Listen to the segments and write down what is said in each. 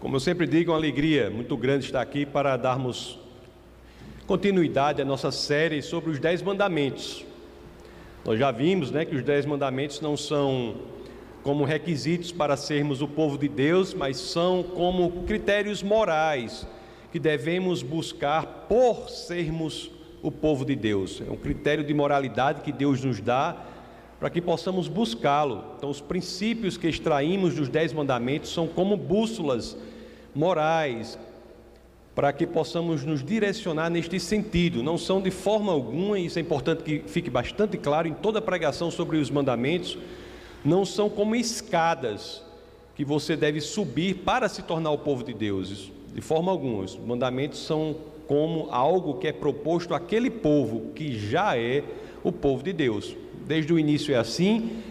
Como eu sempre digo, é uma alegria muito grande estar aqui para darmos continuidade à nossa série sobre os Dez Mandamentos. Nós já vimos né, que os Dez Mandamentos não são como requisitos para sermos o povo de Deus, mas são como critérios morais que devemos buscar por sermos o povo de Deus. É um critério de moralidade que Deus nos dá para que possamos buscá-lo. Então, os princípios que extraímos dos Dez Mandamentos são como bússolas morais para que possamos nos direcionar neste sentido. Não são de forma alguma, isso é importante que fique bastante claro em toda a pregação sobre os mandamentos, não são como escadas que você deve subir para se tornar o povo de Deus. De forma alguma. Os mandamentos são como algo que é proposto àquele povo que já é o povo de Deus. Desde o início é assim.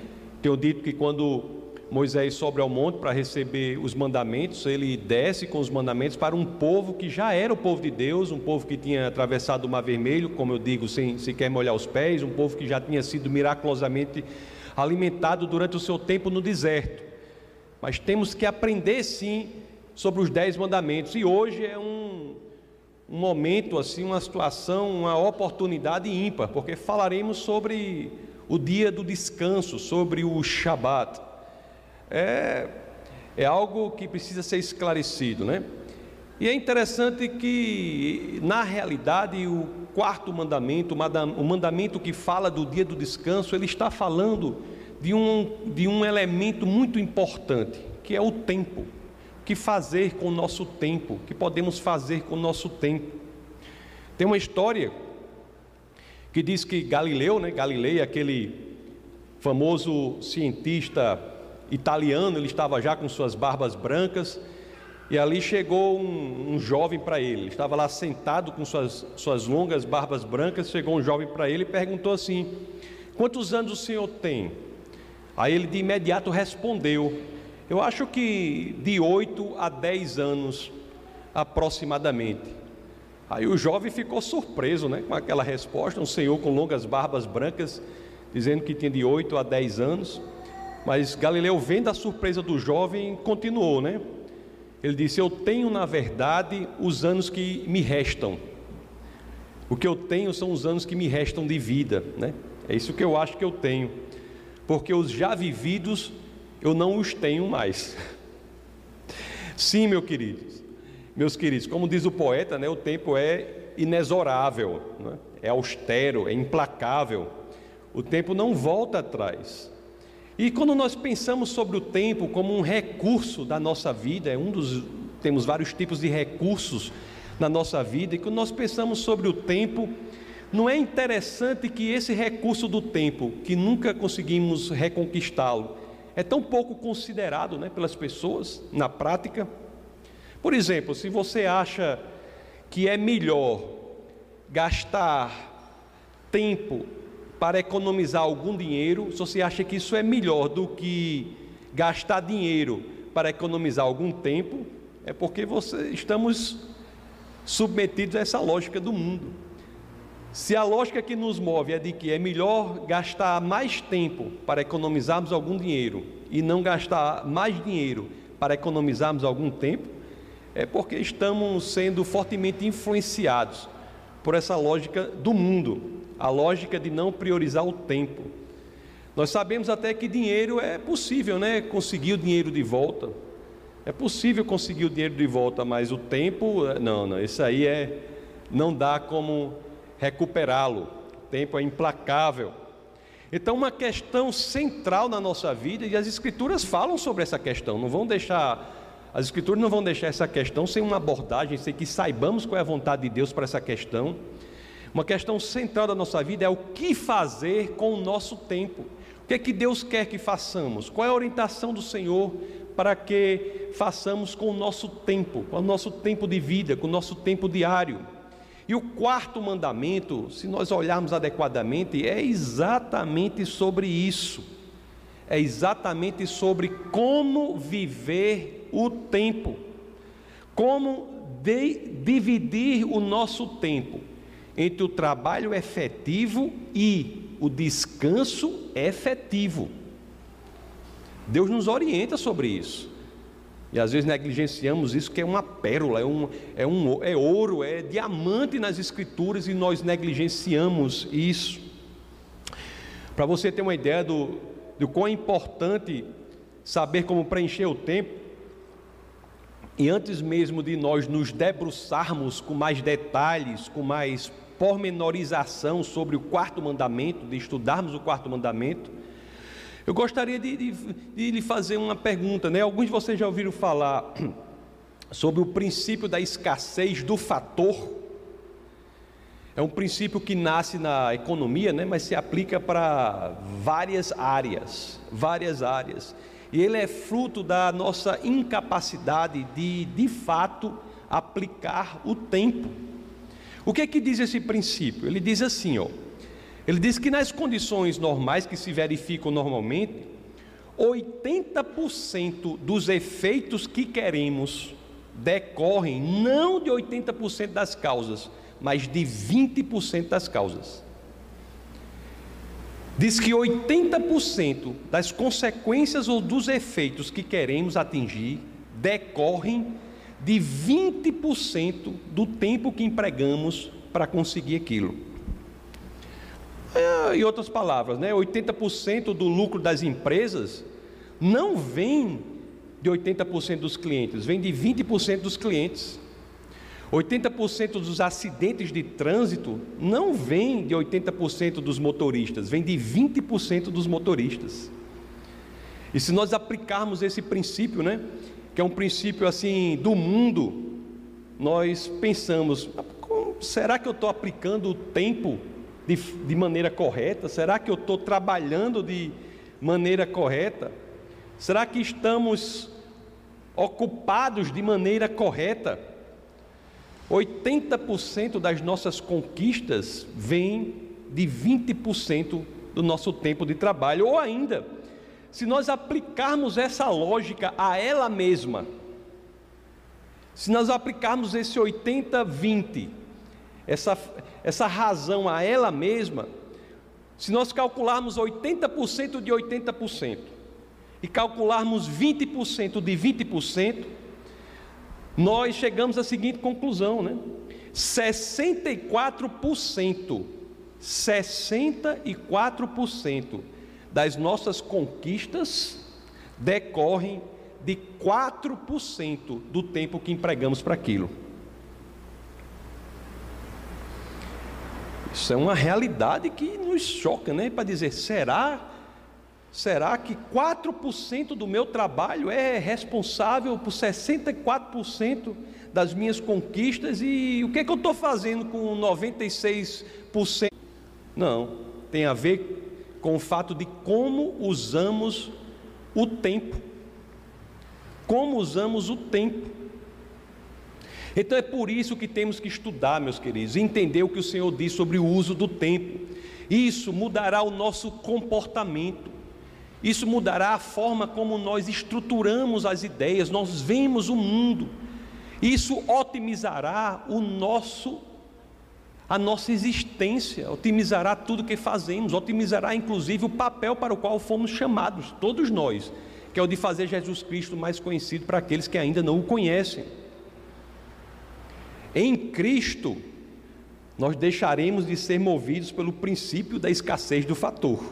Tenho dito que quando Moisés sobe ao monte para receber os mandamentos, ele desce com os mandamentos para um povo que já era o povo de Deus, um povo que tinha atravessado o Mar Vermelho, como eu digo, sem sequer molhar os pés, um povo que já tinha sido miraculosamente alimentado durante o seu tempo no deserto. Mas temos que aprender sim sobre os dez mandamentos, e hoje é um, um momento, assim, uma situação, uma oportunidade ímpar, porque falaremos sobre o dia do descanso, sobre o Shabat. É, é algo que precisa ser esclarecido, né? E é interessante que, na realidade, o quarto mandamento, o mandamento que fala do dia do descanso, ele está falando de um, de um elemento muito importante, que é o tempo. O que fazer com o nosso tempo? O que podemos fazer com o nosso tempo? Tem uma história que diz que Galileu, né, Galilei, aquele famoso cientista italiano, ele estava já com suas barbas brancas, e ali chegou um, um jovem para ele, ele estava lá sentado com suas, suas longas barbas brancas, chegou um jovem para ele e perguntou assim, quantos anos o senhor tem? Aí ele de imediato respondeu, eu acho que de 8 a 10 anos aproximadamente. Aí o jovem ficou surpreso né, com aquela resposta, um senhor com longas barbas brancas, dizendo que tinha de 8 a 10 anos. Mas Galileu, vendo a surpresa do jovem, continuou, né? Ele disse: Eu tenho, na verdade, os anos que me restam. O que eu tenho são os anos que me restam de vida, né? É isso que eu acho que eu tenho. Porque os já vividos eu não os tenho mais. Sim, meu queridos. Meus queridos, como diz o poeta, né, o tempo é inexorável, né? é austero, é implacável. O tempo não volta atrás. E quando nós pensamos sobre o tempo como um recurso da nossa vida, é um dos temos vários tipos de recursos na nossa vida, e quando nós pensamos sobre o tempo, não é interessante que esse recurso do tempo, que nunca conseguimos reconquistá-lo, é tão pouco considerado né, pelas pessoas na prática. Por exemplo, se você acha que é melhor gastar tempo para economizar algum dinheiro, se você acha que isso é melhor do que gastar dinheiro para economizar algum tempo, é porque você, estamos submetidos a essa lógica do mundo. Se a lógica que nos move é de que é melhor gastar mais tempo para economizarmos algum dinheiro e não gastar mais dinheiro para economizarmos algum tempo, é porque estamos sendo fortemente influenciados por essa lógica do mundo, a lógica de não priorizar o tempo. Nós sabemos até que dinheiro é possível, né? Conseguir o dinheiro de volta. É possível conseguir o dinheiro de volta, mas o tempo, não, não, isso aí é não dá como recuperá-lo. O tempo é implacável. Então, uma questão central na nossa vida, e as escrituras falam sobre essa questão, não vão deixar as Escrituras não vão deixar essa questão sem uma abordagem, sem que saibamos qual é a vontade de Deus para essa questão. Uma questão central da nossa vida é o que fazer com o nosso tempo. O que é que Deus quer que façamos? Qual é a orientação do Senhor para que façamos com o nosso tempo, com o nosso tempo de vida, com o nosso tempo diário? E o quarto mandamento, se nós olharmos adequadamente, é exatamente sobre isso. É exatamente sobre como viver o tempo, como de, dividir o nosso tempo entre o trabalho efetivo e o descanso efetivo. Deus nos orienta sobre isso. E às vezes negligenciamos isso, que é uma pérola, é, um, é, um, é ouro, é diamante nas Escrituras e nós negligenciamos isso. Para você ter uma ideia do, do quão é importante saber como preencher o tempo, e antes mesmo de nós nos debruçarmos com mais detalhes, com mais pormenorização sobre o quarto mandamento, de estudarmos o quarto mandamento, eu gostaria de, de, de lhe fazer uma pergunta, né? Alguns de vocês já ouviram falar sobre o princípio da escassez do fator. É um princípio que nasce na economia, né? mas se aplica para várias áreas, várias áreas e ele é fruto da nossa incapacidade de, de fato, aplicar o tempo. O que é que diz esse princípio? Ele diz assim, ó. Ele diz que nas condições normais que se verificam normalmente, 80% dos efeitos que queremos decorrem não de 80% das causas, mas de 20% das causas diz que 80% das consequências ou dos efeitos que queremos atingir decorrem de 20% do tempo que empregamos para conseguir aquilo. É, em outras palavras, né, 80% do lucro das empresas não vem de 80% dos clientes, vem de 20% dos clientes. 80% dos acidentes de trânsito não vem de 80% dos motoristas, vem de 20% dos motoristas. E se nós aplicarmos esse princípio, né, que é um princípio assim do mundo, nós pensamos: será que eu estou aplicando o tempo de, de maneira correta? Será que eu estou trabalhando de maneira correta? Será que estamos ocupados de maneira correta? 80% das nossas conquistas vem de 20% do nosso tempo de trabalho, ou ainda, se nós aplicarmos essa lógica a ela mesma, se nós aplicarmos esse 80-20, essa, essa razão a ela mesma, se nós calcularmos 80% de 80% e calcularmos 20% de 20%, nós chegamos à seguinte conclusão, né? 64%, 64% das nossas conquistas decorrem de 4% do tempo que empregamos para aquilo. Isso é uma realidade que nos choca, né? Para dizer, será Será que 4% do meu trabalho é responsável por 64% das minhas conquistas? E o que, é que eu estou fazendo com 96%? Não, tem a ver com o fato de como usamos o tempo. Como usamos o tempo. Então é por isso que temos que estudar, meus queridos, entender o que o Senhor diz sobre o uso do tempo. Isso mudará o nosso comportamento. Isso mudará a forma como nós estruturamos as ideias, nós vemos o mundo. Isso otimizará o nosso a nossa existência, otimizará tudo que fazemos, otimizará inclusive o papel para o qual fomos chamados, todos nós, que é o de fazer Jesus Cristo mais conhecido para aqueles que ainda não o conhecem. Em Cristo, nós deixaremos de ser movidos pelo princípio da escassez do fator.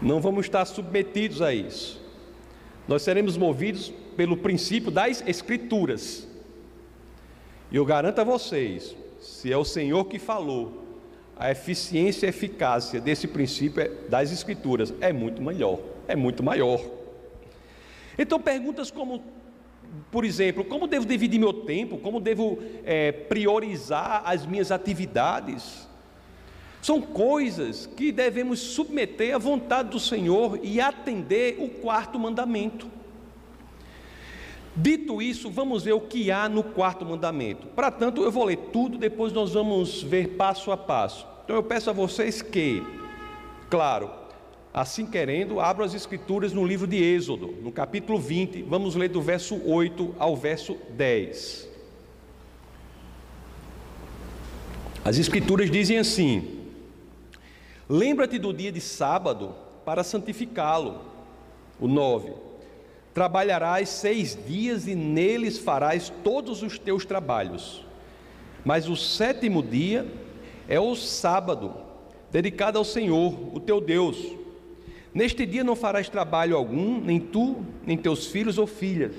Não vamos estar submetidos a isso. Nós seremos movidos pelo princípio das Escrituras. E eu garanto a vocês, se é o Senhor que falou, a eficiência e eficácia desse princípio é, das Escrituras é muito melhor, é muito maior. Então, perguntas como, por exemplo, como devo dividir meu tempo, como devo é, priorizar as minhas atividades, são coisas que devemos submeter à vontade do Senhor e atender o quarto mandamento. Dito isso, vamos ver o que há no quarto mandamento. Para tanto, eu vou ler tudo, depois nós vamos ver passo a passo. Então eu peço a vocês que, claro, assim querendo, abram as escrituras no livro de Êxodo, no capítulo 20, vamos ler do verso 8 ao verso 10. As escrituras dizem assim: Lembra-te do dia de sábado para santificá-lo. O 9. Trabalharás seis dias e neles farás todos os teus trabalhos. Mas o sétimo dia é o sábado, dedicado ao Senhor, o teu Deus. Neste dia não farás trabalho algum, nem tu, nem teus filhos ou filhas.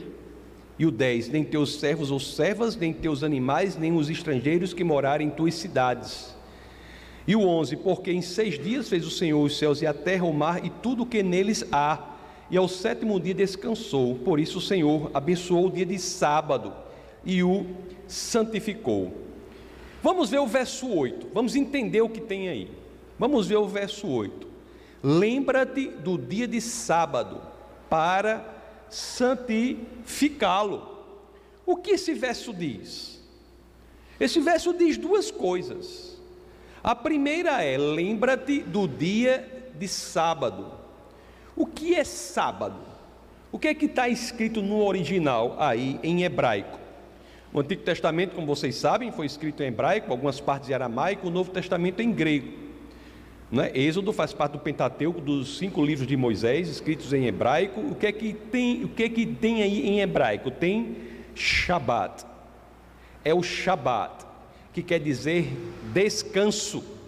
E o 10, nem teus servos ou servas, nem teus animais, nem os estrangeiros que morarem em tuas cidades. E o 11, porque em seis dias fez o Senhor os céus e a terra, o mar e tudo o que neles há, e ao sétimo dia descansou. Por isso o Senhor abençoou o dia de sábado e o santificou. Vamos ver o verso 8, vamos entender o que tem aí. Vamos ver o verso 8. Lembra-te do dia de sábado para santificá-lo. O que esse verso diz? Esse verso diz duas coisas. A primeira é: lembra-te do dia de sábado. O que é sábado? O que é que está escrito no original aí em hebraico? O Antigo Testamento, como vocês sabem, foi escrito em hebraico, algumas partes em aramaico, o Novo Testamento em grego. Né? Êxodo faz parte do Pentateuco, dos cinco livros de Moisés, escritos em hebraico. O que é que tem, o que é que tem aí em hebraico? Tem Shabat. É o Shabat, que quer dizer descanso.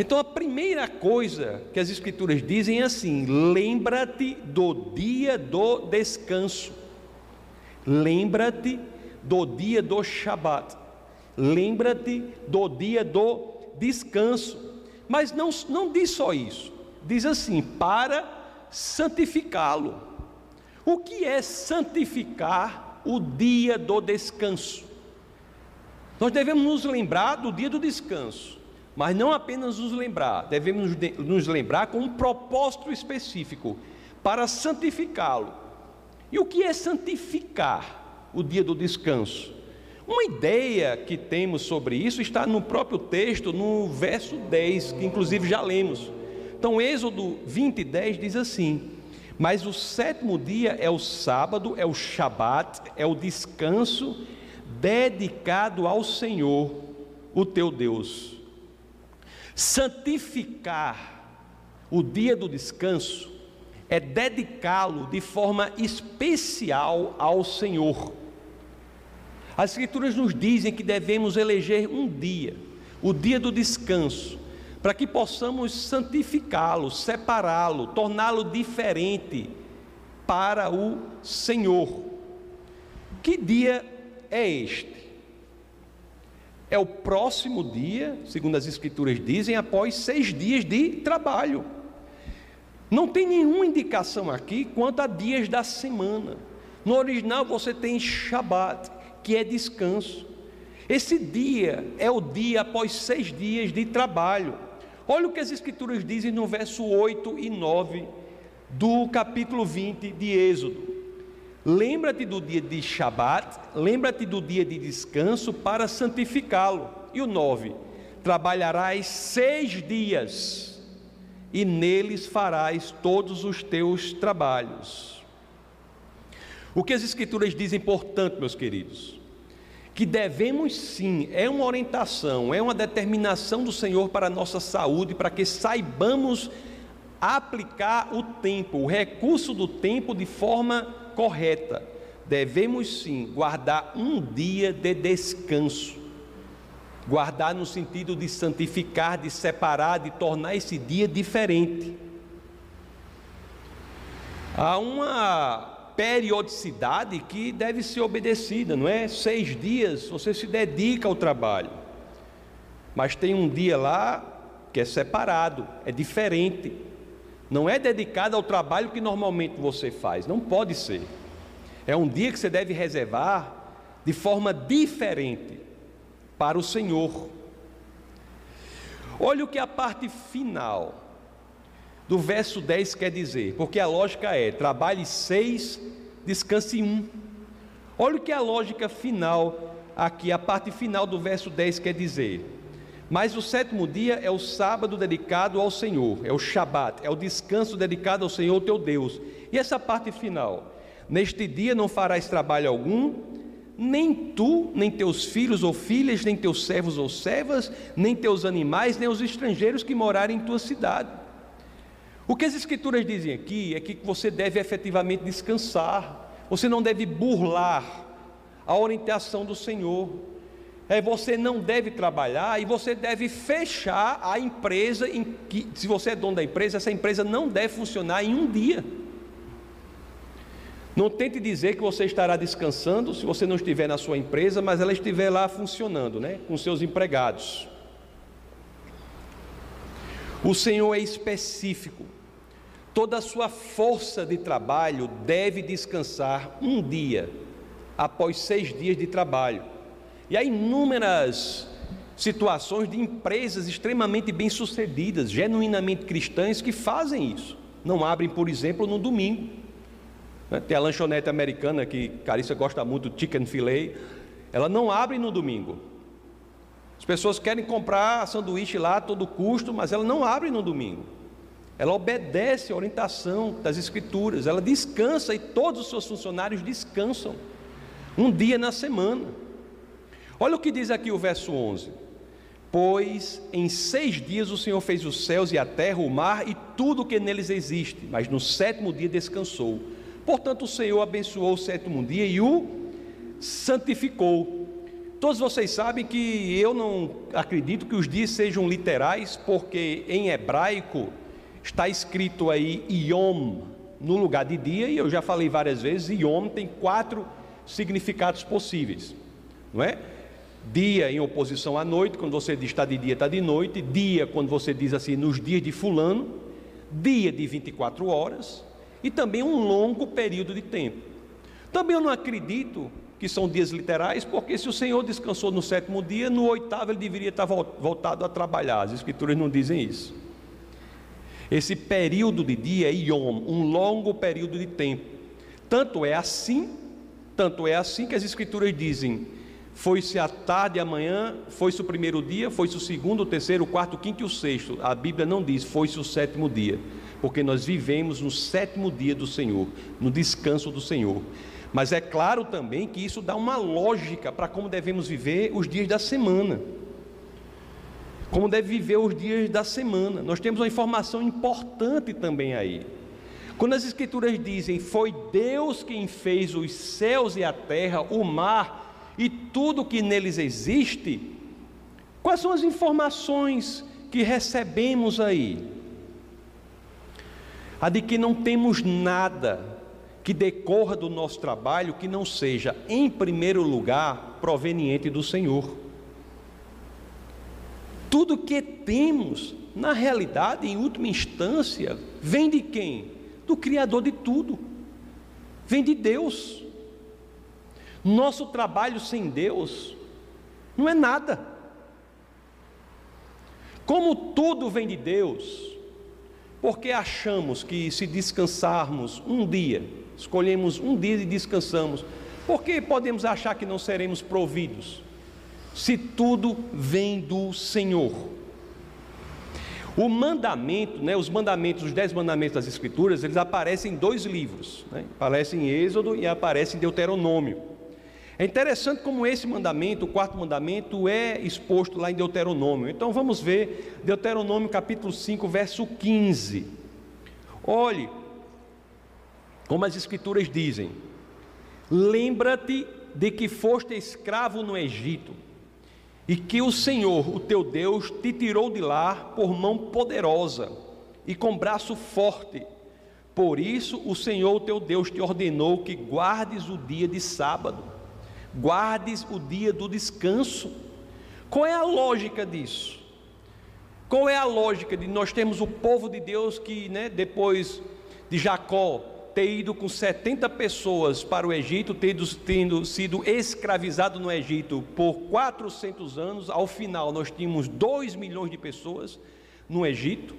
Então a primeira coisa que as Escrituras dizem é assim: lembra-te do dia do descanso. Lembra-te do dia do Shabat. Lembra-te do dia do descanso. Mas não, não diz só isso. Diz assim: para santificá-lo. O que é santificar o dia do descanso? Nós devemos nos lembrar do dia do descanso, mas não apenas nos lembrar, devemos nos lembrar com um propósito específico para santificá-lo. E o que é santificar o dia do descanso? Uma ideia que temos sobre isso está no próprio texto, no verso 10, que inclusive já lemos. Então, Êxodo 20, 10 diz assim: Mas o sétimo dia é o sábado, é o Shabat, é o descanso dedicado ao Senhor, o teu Deus. Santificar o dia do descanso é dedicá-lo de forma especial ao Senhor. As Escrituras nos dizem que devemos eleger um dia, o dia do descanso, para que possamos santificá-lo, separá-lo, torná-lo diferente para o Senhor. Que dia é este? É o próximo dia, segundo as Escrituras dizem, após seis dias de trabalho. Não tem nenhuma indicação aqui quanto a dias da semana. No original você tem Shabat, que é descanso. Esse dia é o dia após seis dias de trabalho. Olha o que as Escrituras dizem no verso 8 e 9 do capítulo 20 de Êxodo. Lembra-te do dia de Shabat, lembra-te do dia de descanso para santificá-lo. E o 9: Trabalharás seis dias e neles farás todos os teus trabalhos. O que as Escrituras dizem, portanto, meus queridos? Que devemos sim, é uma orientação, é uma determinação do Senhor para a nossa saúde, para que saibamos aplicar o tempo, o recurso do tempo de forma correta. Devemos sim guardar um dia de descanso Guardar no sentido de santificar, de separar, de tornar esse dia diferente. Há uma periodicidade que deve ser obedecida, não é? Seis dias você se dedica ao trabalho, mas tem um dia lá que é separado, é diferente, não é dedicado ao trabalho que normalmente você faz, não pode ser. É um dia que você deve reservar de forma diferente para o Senhor. Olha o que a parte final do verso 10 quer dizer, porque a lógica é: trabalhe seis, descanse um. Olha o que a lógica final, aqui, a parte final do verso 10 quer dizer. Mas o sétimo dia é o sábado dedicado ao Senhor, é o Shabat, é o descanso dedicado ao Senhor teu Deus. E essa parte final: Neste dia não farás trabalho algum, nem tu, nem teus filhos ou filhas, nem teus servos ou servas, nem teus animais, nem os estrangeiros que morarem em tua cidade. O que as Escrituras dizem aqui é que você deve efetivamente descansar, você não deve burlar a orientação do Senhor. É, você não deve trabalhar e você deve fechar a empresa em que, se você é dono da empresa, essa empresa não deve funcionar em um dia. Não tente dizer que você estará descansando se você não estiver na sua empresa, mas ela estiver lá funcionando, né, com seus empregados. O Senhor é específico. Toda a sua força de trabalho deve descansar um dia após seis dias de trabalho. E há inúmeras situações de empresas extremamente bem-sucedidas, genuinamente cristãs, que fazem isso. Não abrem, por exemplo, no domingo. Né, tem a lanchonete americana que Carissa gosta muito, chicken filet. Ela não abre no domingo. As pessoas querem comprar sanduíche lá a todo custo, mas ela não abre no domingo ela obedece a orientação das Escrituras, ela descansa e todos os seus funcionários descansam, um dia na semana. Olha o que diz aqui o verso 11: Pois em seis dias o Senhor fez os céus e a terra, o mar e tudo o que neles existe, mas no sétimo dia descansou. Portanto, o Senhor abençoou o sétimo dia e o santificou. Todos vocês sabem que eu não acredito que os dias sejam literais, porque em hebraico está escrito aí Yom no lugar de dia, e eu já falei várias vezes, Yom tem quatro significados possíveis, não é? Dia em oposição à noite, quando você diz está de dia, está de noite, dia quando você diz assim, nos dias de fulano, dia de 24 horas, e também um longo período de tempo. Também eu não acredito que são dias literais, porque se o Senhor descansou no sétimo dia, no oitavo ele deveria estar voltado a trabalhar. As Escrituras não dizem isso. Esse período de dia é Yom, um longo período de tempo. Tanto é assim, tanto é assim que as escrituras dizem: foi-se a tarde e amanhã, foi-se o primeiro dia, foi-se o segundo, o terceiro, o quarto, o quinto e o sexto. A Bíblia não diz foi-se o sétimo dia, porque nós vivemos no sétimo dia do Senhor, no descanso do Senhor. Mas é claro também que isso dá uma lógica para como devemos viver os dias da semana como deve viver os dias da semana. Nós temos uma informação importante também aí. Quando as Escrituras dizem: Foi Deus quem fez os céus e a terra, o mar e tudo que neles existe, quais são as informações que recebemos aí? A de que não temos nada que decorra do nosso trabalho que não seja, em primeiro lugar, proveniente do Senhor. Tudo que temos, na realidade, em última instância, vem de quem? Do Criador de tudo, vem de Deus. Nosso trabalho sem Deus não é nada. Como tudo vem de Deus, porque achamos que se descansarmos um dia, escolhemos um dia e descansamos, porque podemos achar que não seremos providos? se tudo vem do Senhor. O mandamento, né, os mandamentos, os dez mandamentos das Escrituras, eles aparecem em dois livros, né? aparecem em Êxodo e aparecem em Deuteronômio. É interessante como esse mandamento, o quarto mandamento, é exposto lá em Deuteronômio. Então vamos ver Deuteronômio capítulo 5, verso 15. Olhe como as Escrituras dizem: Lembra-te de que foste escravo no Egito e que o Senhor, o teu Deus, te tirou de lá por mão poderosa e com braço forte. Por isso, o Senhor, o teu Deus, te ordenou que guardes o dia de sábado, guardes o dia do descanso. Qual é a lógica disso? Qual é a lógica de nós temos o povo de Deus que, né, depois de Jacó ter ido com 70 pessoas para o Egito, tendo, tendo sido escravizado no Egito por 400 anos, ao final nós tínhamos 2 milhões de pessoas no Egito,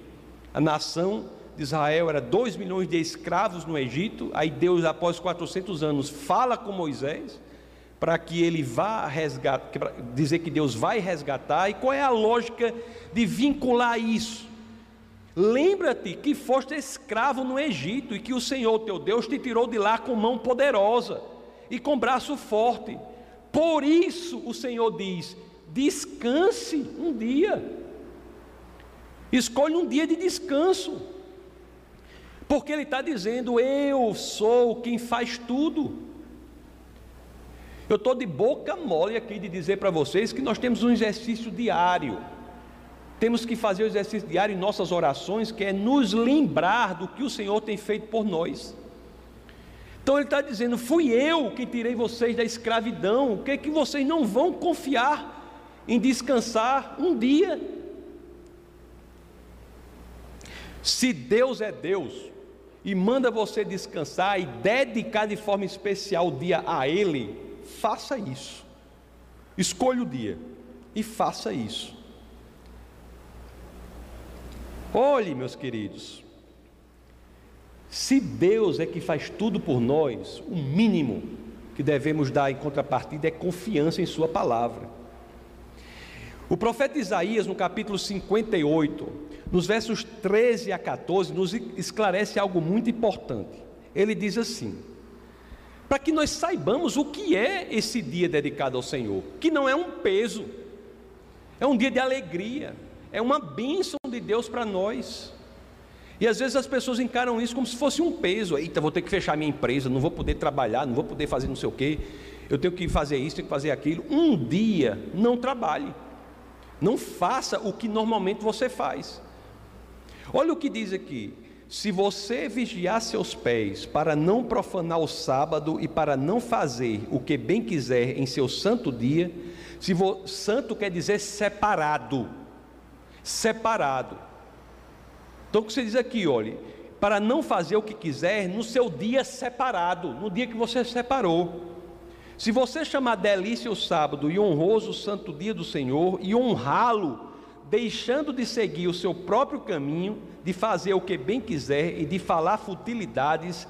a nação de Israel era 2 milhões de escravos no Egito, aí Deus, após 400 anos, fala com Moisés, para que ele vá resgatar, dizer que Deus vai resgatar, e qual é a lógica de vincular isso? Lembra-te que foste escravo no Egito e que o Senhor teu Deus te tirou de lá com mão poderosa e com braço forte. Por isso o Senhor diz: descanse um dia. Escolhe um dia de descanso. Porque Ele está dizendo: Eu sou quem faz tudo. Eu estou de boca mole aqui de dizer para vocês que nós temos um exercício diário. Temos que fazer o exercício diário em nossas orações, que é nos lembrar do que o Senhor tem feito por nós. Então ele está dizendo: fui eu que tirei vocês da escravidão. O que é que vocês não vão confiar em descansar um dia? Se Deus é Deus e manda você descansar e dedicar de forma especial o dia a Ele, faça isso. Escolha o dia e faça isso. Olhe, meus queridos, se Deus é que faz tudo por nós, o mínimo que devemos dar em contrapartida é confiança em Sua palavra. O profeta Isaías, no capítulo 58, nos versos 13 a 14, nos esclarece algo muito importante. Ele diz assim: para que nós saibamos o que é esse dia dedicado ao Senhor, que não é um peso, é um dia de alegria, é uma bênção de Deus para nós. E às vezes as pessoas encaram isso como se fosse um peso. Eita, vou ter que fechar minha empresa, não vou poder trabalhar, não vou poder fazer não sei o quê, eu tenho que fazer isso, tenho que fazer aquilo. Um dia não trabalhe, não faça o que normalmente você faz. Olha o que diz aqui: se você vigiar seus pés para não profanar o sábado e para não fazer o que bem quiser em seu santo dia, se vo, santo quer dizer separado, separado. Então o que você diz aqui, olhe, para não fazer o que quiser no seu dia separado, no dia que você separou. Se você chamar delícia o sábado e honroso o santo dia do Senhor e honrá-lo deixando de seguir o seu próprio caminho, de fazer o que bem quiser e de falar futilidades.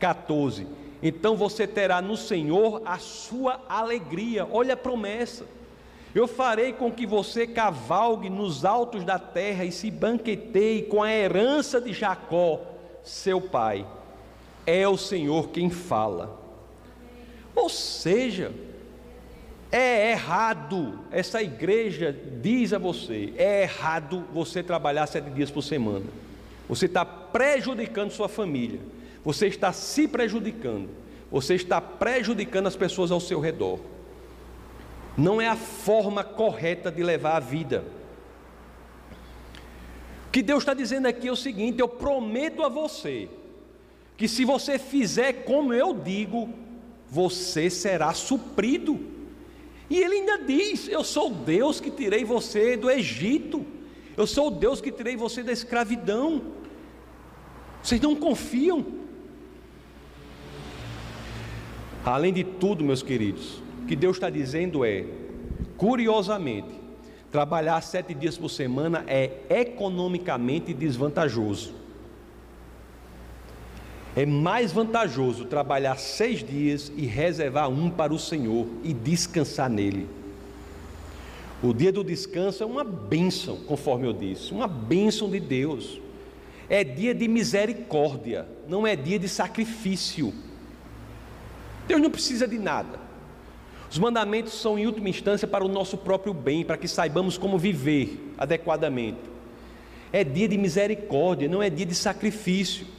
14. Então você terá no Senhor a sua alegria. Olha a promessa. Eu farei com que você cavalgue nos altos da terra e se banqueteie com a herança de Jacó, seu pai. É o Senhor quem fala. Ou seja, é errado, essa igreja diz a você: é errado você trabalhar sete dias por semana. Você está prejudicando sua família, você está se prejudicando, você está prejudicando as pessoas ao seu redor. Não é a forma correta de levar a vida. O que Deus está dizendo aqui é o seguinte: eu prometo a você, que se você fizer como eu digo, você será suprido. E ele ainda diz: Eu sou o Deus que tirei você do Egito, eu sou o Deus que tirei você da escravidão. Vocês não confiam? Além de tudo, meus queridos, o que Deus está dizendo é, curiosamente, trabalhar sete dias por semana é economicamente desvantajoso. É mais vantajoso trabalhar seis dias e reservar um para o Senhor e descansar nele. O dia do descanso é uma bênção, conforme eu disse, uma bênção de Deus. É dia de misericórdia, não é dia de sacrifício. Deus não precisa de nada. Os mandamentos são, em última instância, para o nosso próprio bem, para que saibamos como viver adequadamente. É dia de misericórdia, não é dia de sacrifício.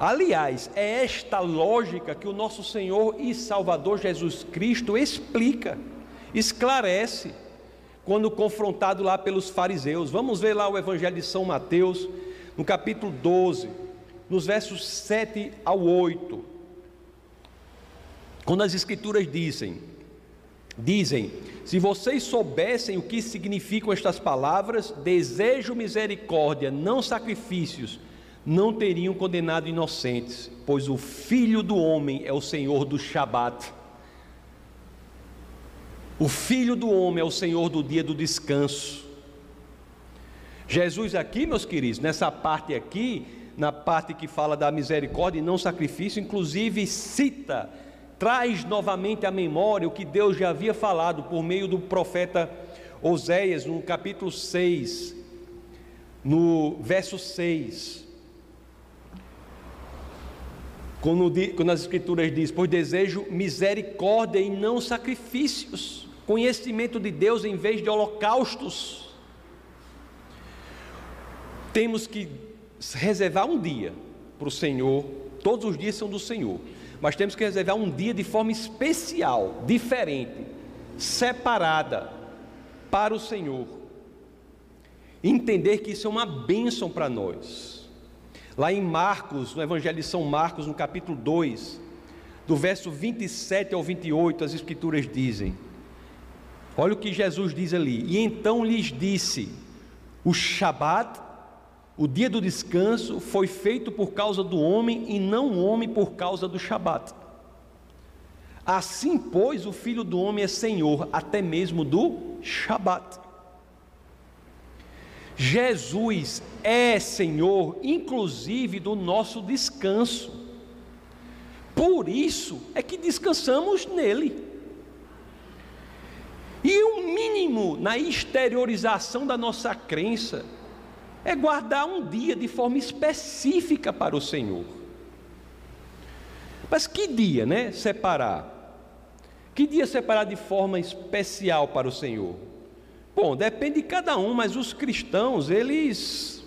Aliás, é esta lógica que o nosso Senhor e Salvador Jesus Cristo explica, esclarece, quando confrontado lá pelos fariseus. Vamos ver lá o Evangelho de São Mateus, no capítulo 12, nos versos 7 ao 8. Quando as Escrituras dizem, dizem: Se vocês soubessem o que significam estas palavras, desejo misericórdia, não sacrifícios não teriam condenado inocentes, pois o Filho do Homem é o Senhor do Shabat. O Filho do Homem é o Senhor do dia do descanso. Jesus, aqui, meus queridos, nessa parte aqui, na parte que fala da misericórdia e não sacrifício, inclusive cita, traz novamente à memória o que Deus já havia falado por meio do profeta Oséias, no capítulo 6, no verso 6. Quando, quando as Escrituras diz, pois desejo misericórdia e não sacrifícios, conhecimento de Deus em vez de holocaustos. Temos que reservar um dia para o Senhor, todos os dias são do Senhor, mas temos que reservar um dia de forma especial, diferente, separada para o Senhor. Entender que isso é uma bênção para nós. Lá em Marcos, no Evangelho de São Marcos, no capítulo 2, do verso 27 ao 28, as Escrituras dizem: Olha o que Jesus diz ali. E então lhes disse: O Shabat, o dia do descanso, foi feito por causa do homem e não o homem por causa do Shabat. Assim, pois, o filho do homem é senhor até mesmo do Shabat. Jesus é Senhor, inclusive do nosso descanso. Por isso é que descansamos nele. E o mínimo na exteriorização da nossa crença é guardar um dia de forma específica para o Senhor. Mas que dia, né? Separar. Que dia separar de forma especial para o Senhor? Bom, depende de cada um, mas os cristãos, eles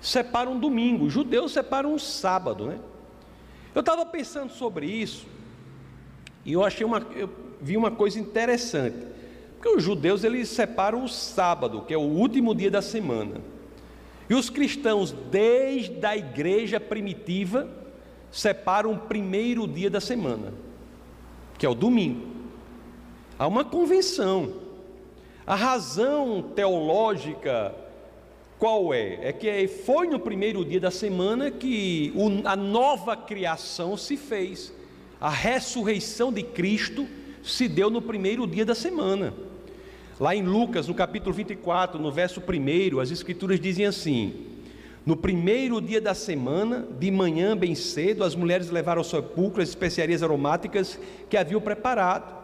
separam um domingo, os judeus separam um sábado, né? Eu estava pensando sobre isso e eu achei uma, eu vi uma coisa interessante. Porque os judeus eles separam o sábado, que é o último dia da semana. E os cristãos, desde a igreja primitiva, separam o primeiro dia da semana, que é o domingo. Há uma convenção. A razão teológica qual é? É que foi no primeiro dia da semana que a nova criação se fez. A ressurreição de Cristo se deu no primeiro dia da semana. Lá em Lucas, no capítulo 24, no verso 1, as escrituras dizem assim: No primeiro dia da semana, de manhã bem cedo, as mulheres levaram ao sepulcro as especiarias aromáticas que haviam preparado.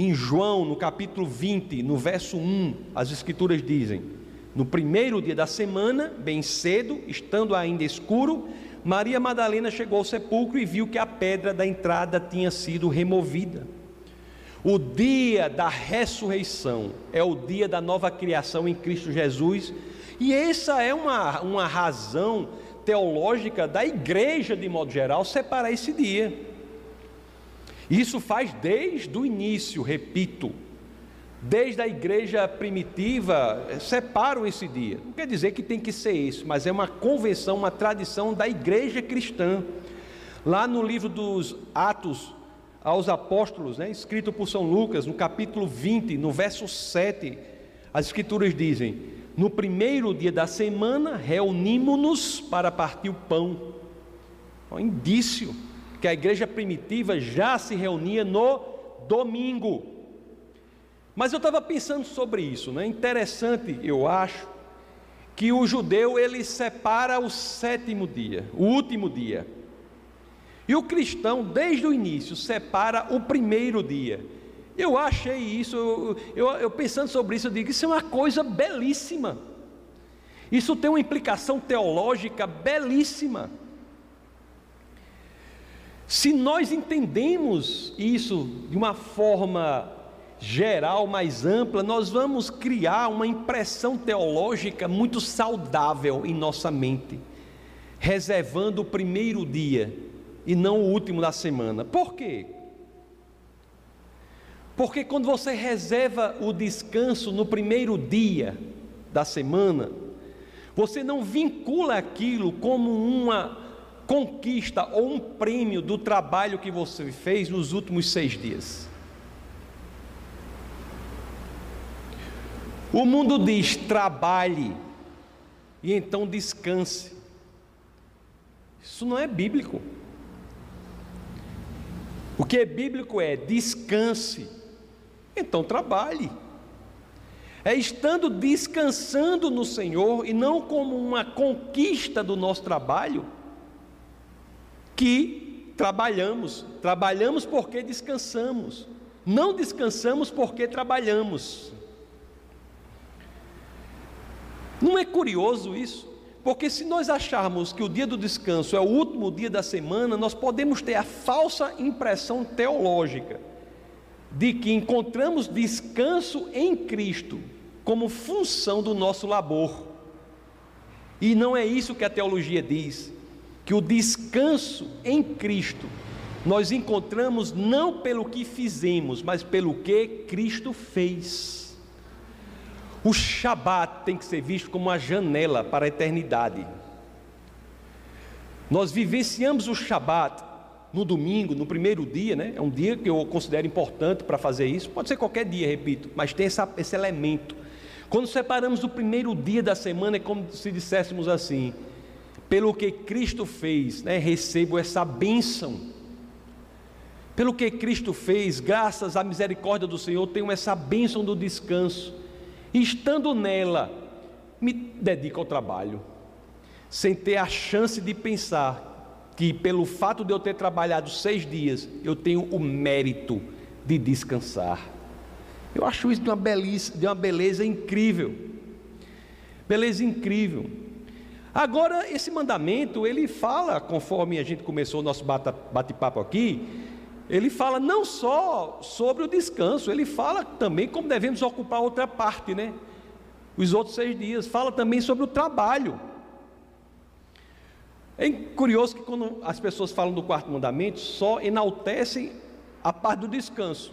Em João, no capítulo 20, no verso 1, as escrituras dizem: No primeiro dia da semana, bem cedo, estando ainda escuro, Maria Madalena chegou ao sepulcro e viu que a pedra da entrada tinha sido removida. O dia da ressurreição é o dia da nova criação em Cristo Jesus, e essa é uma, uma razão teológica da igreja, de modo geral, separar esse dia. Isso faz desde o início, repito, desde a igreja primitiva, separam esse dia. Não quer dizer que tem que ser isso, mas é uma convenção, uma tradição da igreja cristã. Lá no livro dos Atos, aos apóstolos, né, escrito por São Lucas, no capítulo 20, no verso 7, as escrituras dizem: No primeiro dia da semana reunimos-nos para partir o pão. Um indício que a igreja primitiva já se reunia no domingo. Mas eu estava pensando sobre isso, né? Interessante, eu acho, que o judeu ele separa o sétimo dia, o último dia. E o cristão, desde o início, separa o primeiro dia. Eu achei isso, eu, eu, eu, pensando sobre isso, eu digo: isso é uma coisa belíssima. Isso tem uma implicação teológica belíssima. Se nós entendemos isso de uma forma geral, mais ampla, nós vamos criar uma impressão teológica muito saudável em nossa mente, reservando o primeiro dia e não o último da semana. Por quê? Porque quando você reserva o descanso no primeiro dia da semana, você não vincula aquilo como uma conquista ou um prêmio do trabalho que você fez nos últimos seis dias. O mundo diz: trabalhe e então descanse. Isso não é bíblico. O que é bíblico é descanse, então trabalhe. É estando descansando no Senhor e não como uma conquista do nosso trabalho que trabalhamos. Trabalhamos porque descansamos. Não descansamos porque trabalhamos. Não é curioso isso? Porque se nós acharmos que o dia do descanso é o último dia da semana, nós podemos ter a falsa impressão teológica de que encontramos descanso em Cristo como função do nosso labor. E não é isso que a teologia diz. Que o descanso em Cristo nós encontramos não pelo que fizemos, mas pelo que Cristo fez. O Shabat tem que ser visto como uma janela para a eternidade. Nós vivenciamos o Shabat no domingo, no primeiro dia, né? É um dia que eu considero importante para fazer isso. Pode ser qualquer dia, repito, mas tem essa, esse elemento. Quando separamos o primeiro dia da semana, é como se disséssemos assim: pelo que Cristo fez, né, recebo essa bênção. Pelo que Cristo fez, graças à misericórdia do Senhor, tenho essa bênção do descanso. Estando nela, me dedico ao trabalho, sem ter a chance de pensar que, pelo fato de eu ter trabalhado seis dias, eu tenho o mérito de descansar. Eu acho isso de uma beleza, de uma beleza incrível. Beleza incrível. Agora, esse mandamento, ele fala, conforme a gente começou o nosso bate-papo aqui, ele fala não só sobre o descanso, ele fala também como devemos ocupar outra parte, né? Os outros seis dias. Fala também sobre o trabalho. É curioso que quando as pessoas falam do quarto mandamento, só enaltecem a parte do descanso.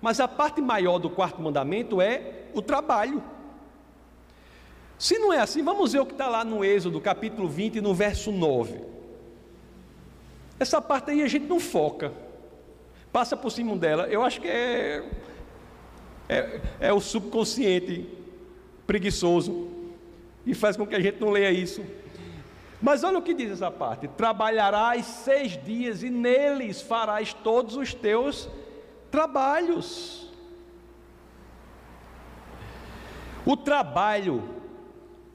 Mas a parte maior do quarto mandamento é o trabalho. Se não é assim, vamos ver o que está lá no Êxodo, capítulo 20, no verso 9. Essa parte aí a gente não foca, passa por cima dela. Eu acho que é, é, é o subconsciente preguiçoso e faz com que a gente não leia isso. Mas olha o que diz essa parte: trabalharás seis dias e neles farás todos os teus trabalhos. O trabalho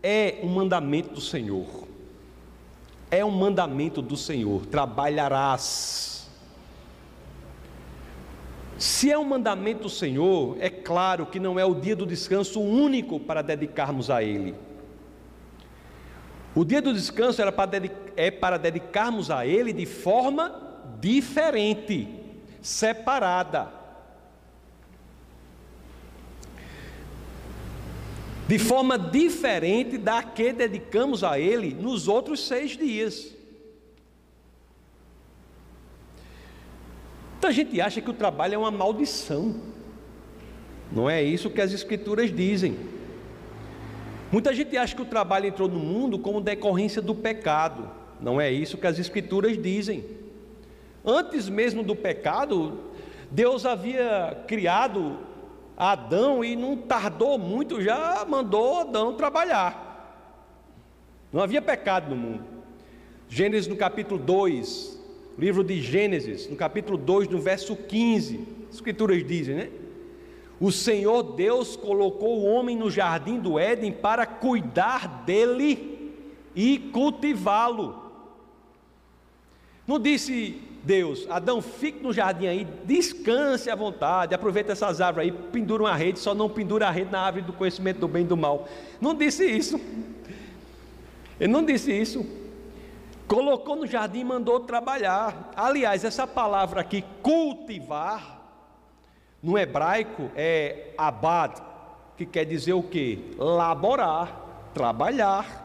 é um mandamento do Senhor. É um mandamento do Senhor. Trabalharás. Se é um mandamento do Senhor, é claro que não é o dia do descanso único para dedicarmos a Ele. O dia do descanso era para é para dedicarmos a Ele de forma diferente separada. De forma diferente da que dedicamos a Ele nos outros seis dias. Muita gente acha que o trabalho é uma maldição. Não é isso que as Escrituras dizem. Muita gente acha que o trabalho entrou no mundo como decorrência do pecado. Não é isso que as Escrituras dizem. Antes mesmo do pecado, Deus havia criado Adão e não tardou muito, já mandou Adão trabalhar. Não havia pecado no mundo. Gênesis no capítulo 2, livro de Gênesis, no capítulo 2, no verso 15, as escrituras dizem, né? O Senhor Deus colocou o homem no jardim do Éden para cuidar dele e cultivá-lo. Não disse Deus, Adão, fique no jardim aí, descanse à vontade, aproveita essas árvores aí, pendura uma rede, só não pendura a rede na árvore do conhecimento do bem e do mal. Não disse isso. Ele não disse isso. Colocou no jardim e mandou trabalhar. Aliás, essa palavra aqui, cultivar, no hebraico é abad, que quer dizer o que? Laborar, trabalhar.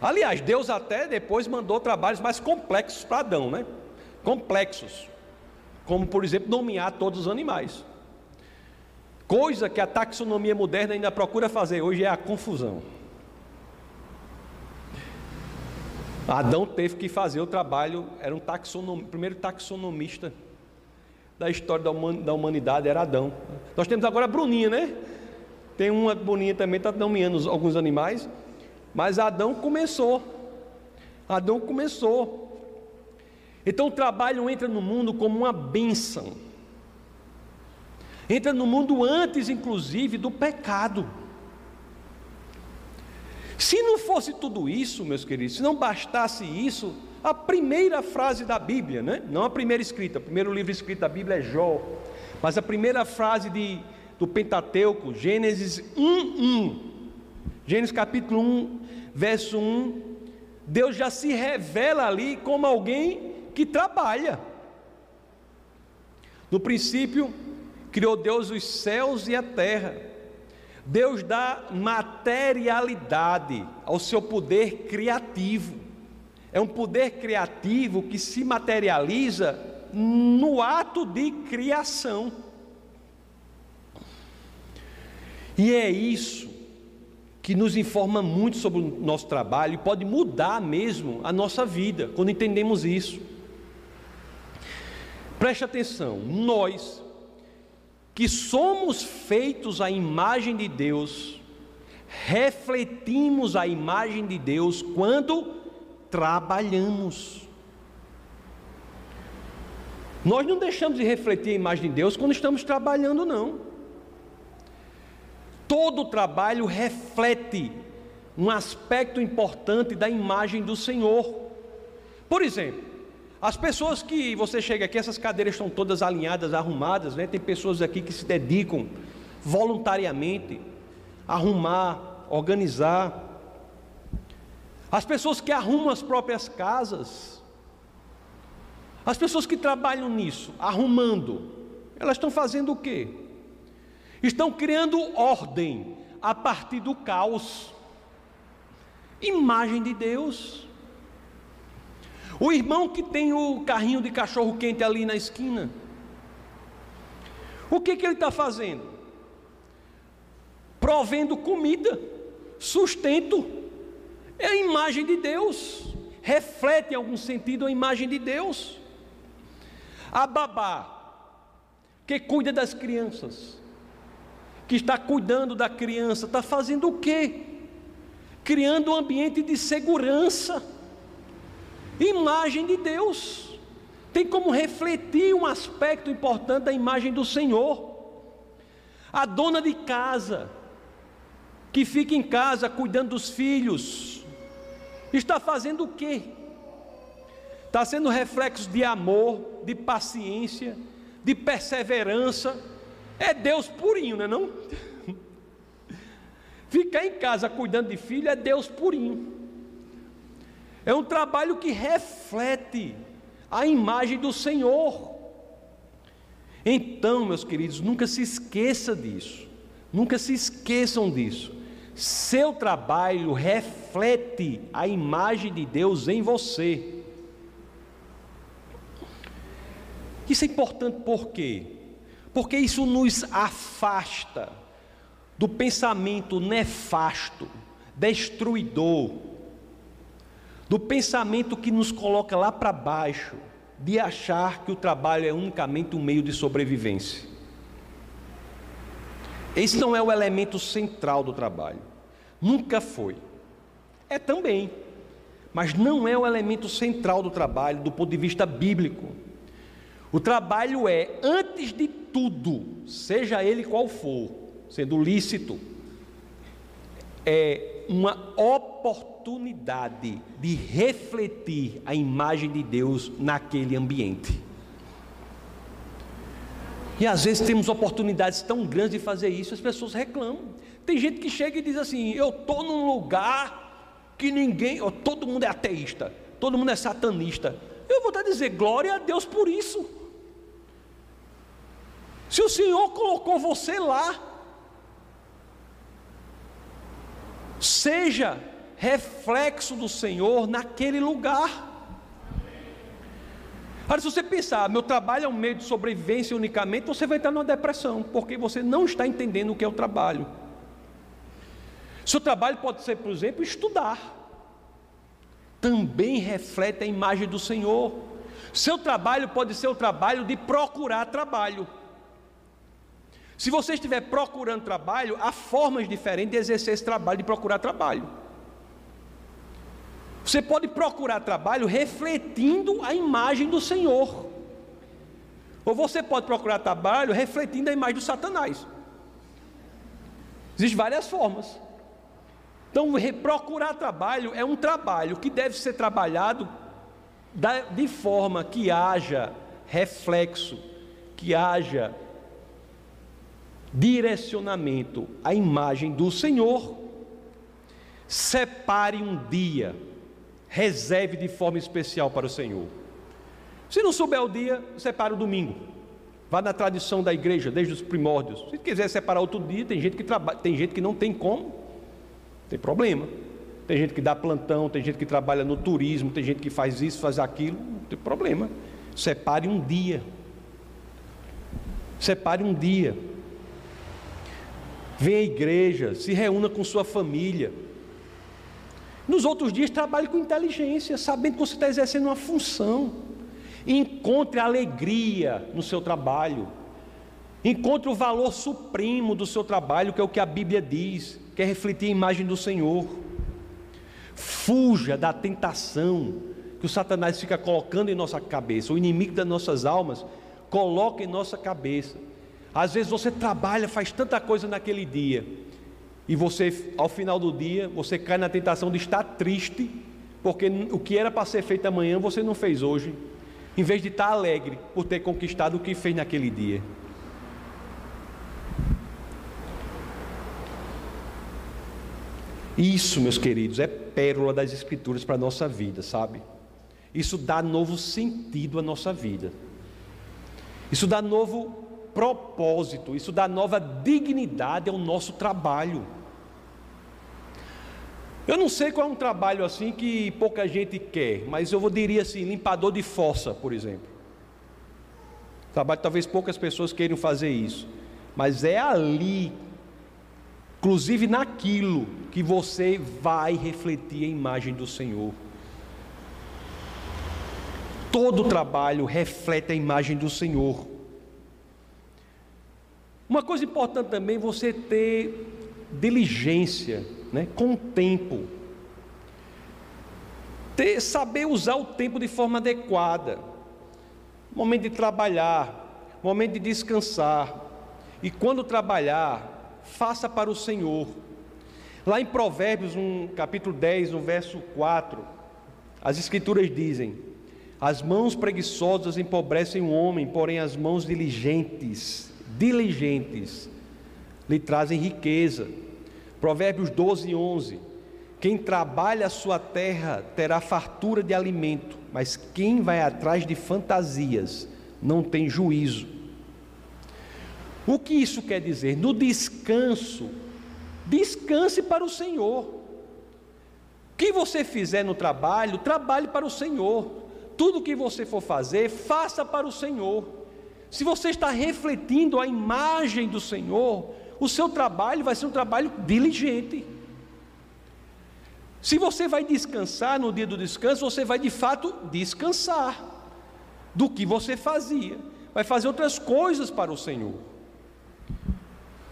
Aliás, Deus até depois mandou trabalhos mais complexos para Adão, né? Complexos. Como, por exemplo, nomear todos os animais. Coisa que a taxonomia moderna ainda procura fazer hoje é a confusão. Adão teve que fazer o trabalho, era um taxonom, primeiro taxonomista da história da humanidade, era Adão. Nós temos agora a Bruninha, né? Tem uma Bruninha também, está nomeando alguns animais. Mas Adão começou. Adão começou. Então o trabalho entra no mundo como uma bênção. Entra no mundo antes, inclusive, do pecado. Se não fosse tudo isso, meus queridos, se não bastasse isso, a primeira frase da Bíblia, né? não a primeira escrita, o primeiro livro escrito da Bíblia é Jó, mas a primeira frase de, do Pentateuco, Gênesis 1:1. Gênesis capítulo 1, verso 1, Deus já se revela ali como alguém que trabalha. No princípio, criou Deus os céus e a terra. Deus dá materialidade ao seu poder criativo. é um poder criativo que se materializa no ato de criação. E é isso que nos informa muito sobre o nosso trabalho e pode mudar mesmo a nossa vida quando entendemos isso. Preste atenção, nós que somos feitos à imagem de Deus, refletimos a imagem de Deus quando trabalhamos. Nós não deixamos de refletir a imagem de Deus quando estamos trabalhando, não. Todo trabalho reflete um aspecto importante da imagem do Senhor. Por exemplo, as pessoas que você chega aqui, essas cadeiras estão todas alinhadas, arrumadas, né? Tem pessoas aqui que se dedicam voluntariamente a arrumar, organizar. As pessoas que arrumam as próprias casas, as pessoas que trabalham nisso, arrumando, elas estão fazendo o quê? Estão criando ordem a partir do caos. Imagem de Deus. O irmão que tem o carrinho de cachorro quente ali na esquina, o que, que ele está fazendo? Provendo comida, sustento, é a imagem de Deus, reflete em algum sentido a imagem de Deus. A babá, que cuida das crianças, que está cuidando da criança, está fazendo o quê? Criando um ambiente de segurança, imagem de Deus, tem como refletir um aspecto importante da imagem do Senhor. A dona de casa, que fica em casa cuidando dos filhos, está fazendo o quê? está sendo reflexo de amor, de paciência, de perseverança. É Deus purinho, não é não? Ficar em casa cuidando de filho é Deus purinho. É um trabalho que reflete a imagem do Senhor. Então, meus queridos, nunca se esqueça disso. Nunca se esqueçam disso. Seu trabalho reflete a imagem de Deus em você. Isso é importante por quê? Porque isso nos afasta do pensamento nefasto, destruidor, do pensamento que nos coloca lá para baixo, de achar que o trabalho é unicamente um meio de sobrevivência. Esse não é o elemento central do trabalho, nunca foi. É também, mas não é o elemento central do trabalho do ponto de vista bíblico. O trabalho é, antes de tudo, seja ele qual for, sendo lícito, é uma oportunidade de refletir a imagem de Deus naquele ambiente. E às vezes temos oportunidades tão grandes de fazer isso, as pessoas reclamam. Tem gente que chega e diz assim: Eu estou num lugar que ninguém, todo mundo é ateísta, todo mundo é satanista. Eu vou te dizer, glória a Deus por isso. Se o Senhor colocou você lá, seja reflexo do Senhor naquele lugar. Agora, se você pensar, meu trabalho é um meio de sobrevivência unicamente, você vai entrar numa depressão, porque você não está entendendo o que é o trabalho. Seu trabalho pode ser, por exemplo, estudar também reflete a imagem do Senhor. Seu trabalho pode ser o trabalho de procurar trabalho. Se você estiver procurando trabalho, há formas diferentes de exercer esse trabalho, de procurar trabalho. Você pode procurar trabalho refletindo a imagem do Senhor. Ou você pode procurar trabalho refletindo a imagem do Satanás. Existem várias formas. Então, procurar trabalho é um trabalho que deve ser trabalhado de forma que haja reflexo, que haja direcionamento à imagem do Senhor. Separe um dia, reserve de forma especial para o Senhor. Se não souber o dia, separe o domingo. Vá na tradição da igreja, desde os primórdios. Se quiser separar outro dia, tem gente que trabalha, tem gente que não tem como. Tem problema. tem gente que dá plantão, tem gente que trabalha no turismo, tem gente que faz isso, faz aquilo, não tem problema. Separe um dia. Separe um dia. Venha à igreja, se reúna com sua família. Nos outros dias, trabalhe com inteligência, sabendo que você está exercendo uma função. Encontre alegria no seu trabalho. Encontre o valor supremo do seu trabalho, que é o que a Bíblia diz, que é refletir a imagem do Senhor. Fuja da tentação que o Satanás fica colocando em nossa cabeça, o inimigo das nossas almas coloca em nossa cabeça. Às vezes você trabalha, faz tanta coisa naquele dia, e você, ao final do dia, você cai na tentação de estar triste, porque o que era para ser feito amanhã você não fez hoje, em vez de estar alegre por ter conquistado o que fez naquele dia. Isso, meus queridos, é pérola das Escrituras para a nossa vida, sabe? Isso dá novo sentido à nossa vida. Isso dá novo propósito, isso dá nova dignidade ao nosso trabalho. Eu não sei qual é um trabalho assim que pouca gente quer, mas eu diria assim, limpador de fossa, por exemplo. Trabalho talvez poucas pessoas queiram fazer isso, mas é ali inclusive naquilo que você vai refletir a imagem do Senhor. Todo trabalho reflete a imagem do Senhor. Uma coisa importante também você ter diligência, né, com o tempo. Ter, saber usar o tempo de forma adequada. Momento de trabalhar, momento de descansar. E quando trabalhar, faça para o Senhor. Lá em Provérbios, no capítulo 10, no verso 4, as Escrituras dizem: As mãos preguiçosas empobrecem o homem, porém as mãos diligentes, diligentes, lhe trazem riqueza. Provérbios 12, 11: Quem trabalha a sua terra terá fartura de alimento, mas quem vai atrás de fantasias não tem juízo. O que isso quer dizer? No descanso, descanse para o Senhor. O que você fizer no trabalho, trabalhe para o Senhor. Tudo que você for fazer, faça para o Senhor. Se você está refletindo a imagem do Senhor, o seu trabalho vai ser um trabalho diligente. Se você vai descansar no dia do descanso, você vai de fato descansar do que você fazia, vai fazer outras coisas para o Senhor.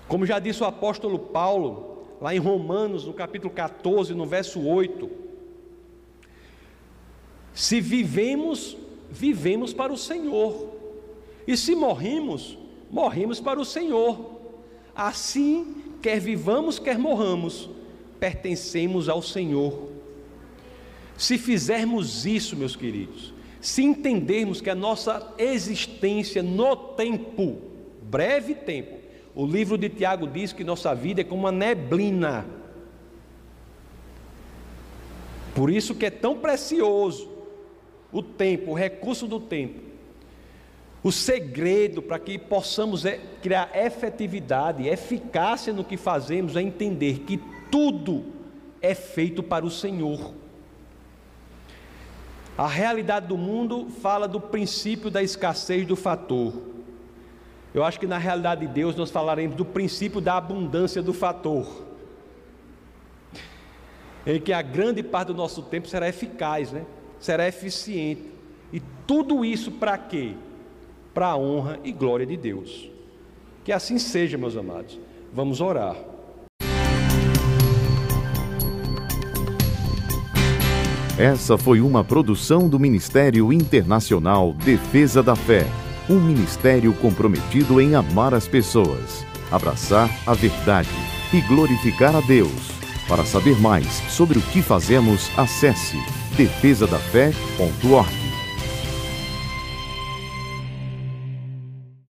Como já disse o apóstolo Paulo, lá em Romanos, no capítulo 14, no verso 8: Se vivemos, vivemos para o Senhor, e se morrimos, morremos para o Senhor. Assim, quer vivamos, quer morramos, pertencemos ao Senhor. Se fizermos isso, meus queridos, se entendermos que a nossa existência no tempo, breve tempo, o livro de Tiago diz que nossa vida é como uma neblina. Por isso que é tão precioso o tempo, o recurso do tempo. O segredo para que possamos é criar efetividade, eficácia no que fazemos é entender que tudo é feito para o Senhor. A realidade do mundo fala do princípio da escassez do fator. Eu acho que na realidade de Deus nós falaremos do princípio da abundância do fator. Em que a grande parte do nosso tempo será eficaz, né? será eficiente. E tudo isso para quê? Para a honra e glória de Deus. Que assim seja, meus amados. Vamos orar. Essa foi uma produção do Ministério Internacional Defesa da Fé um ministério comprometido em amar as pessoas, abraçar a verdade e glorificar a Deus. Para saber mais sobre o que fazemos, acesse defesadafé.org.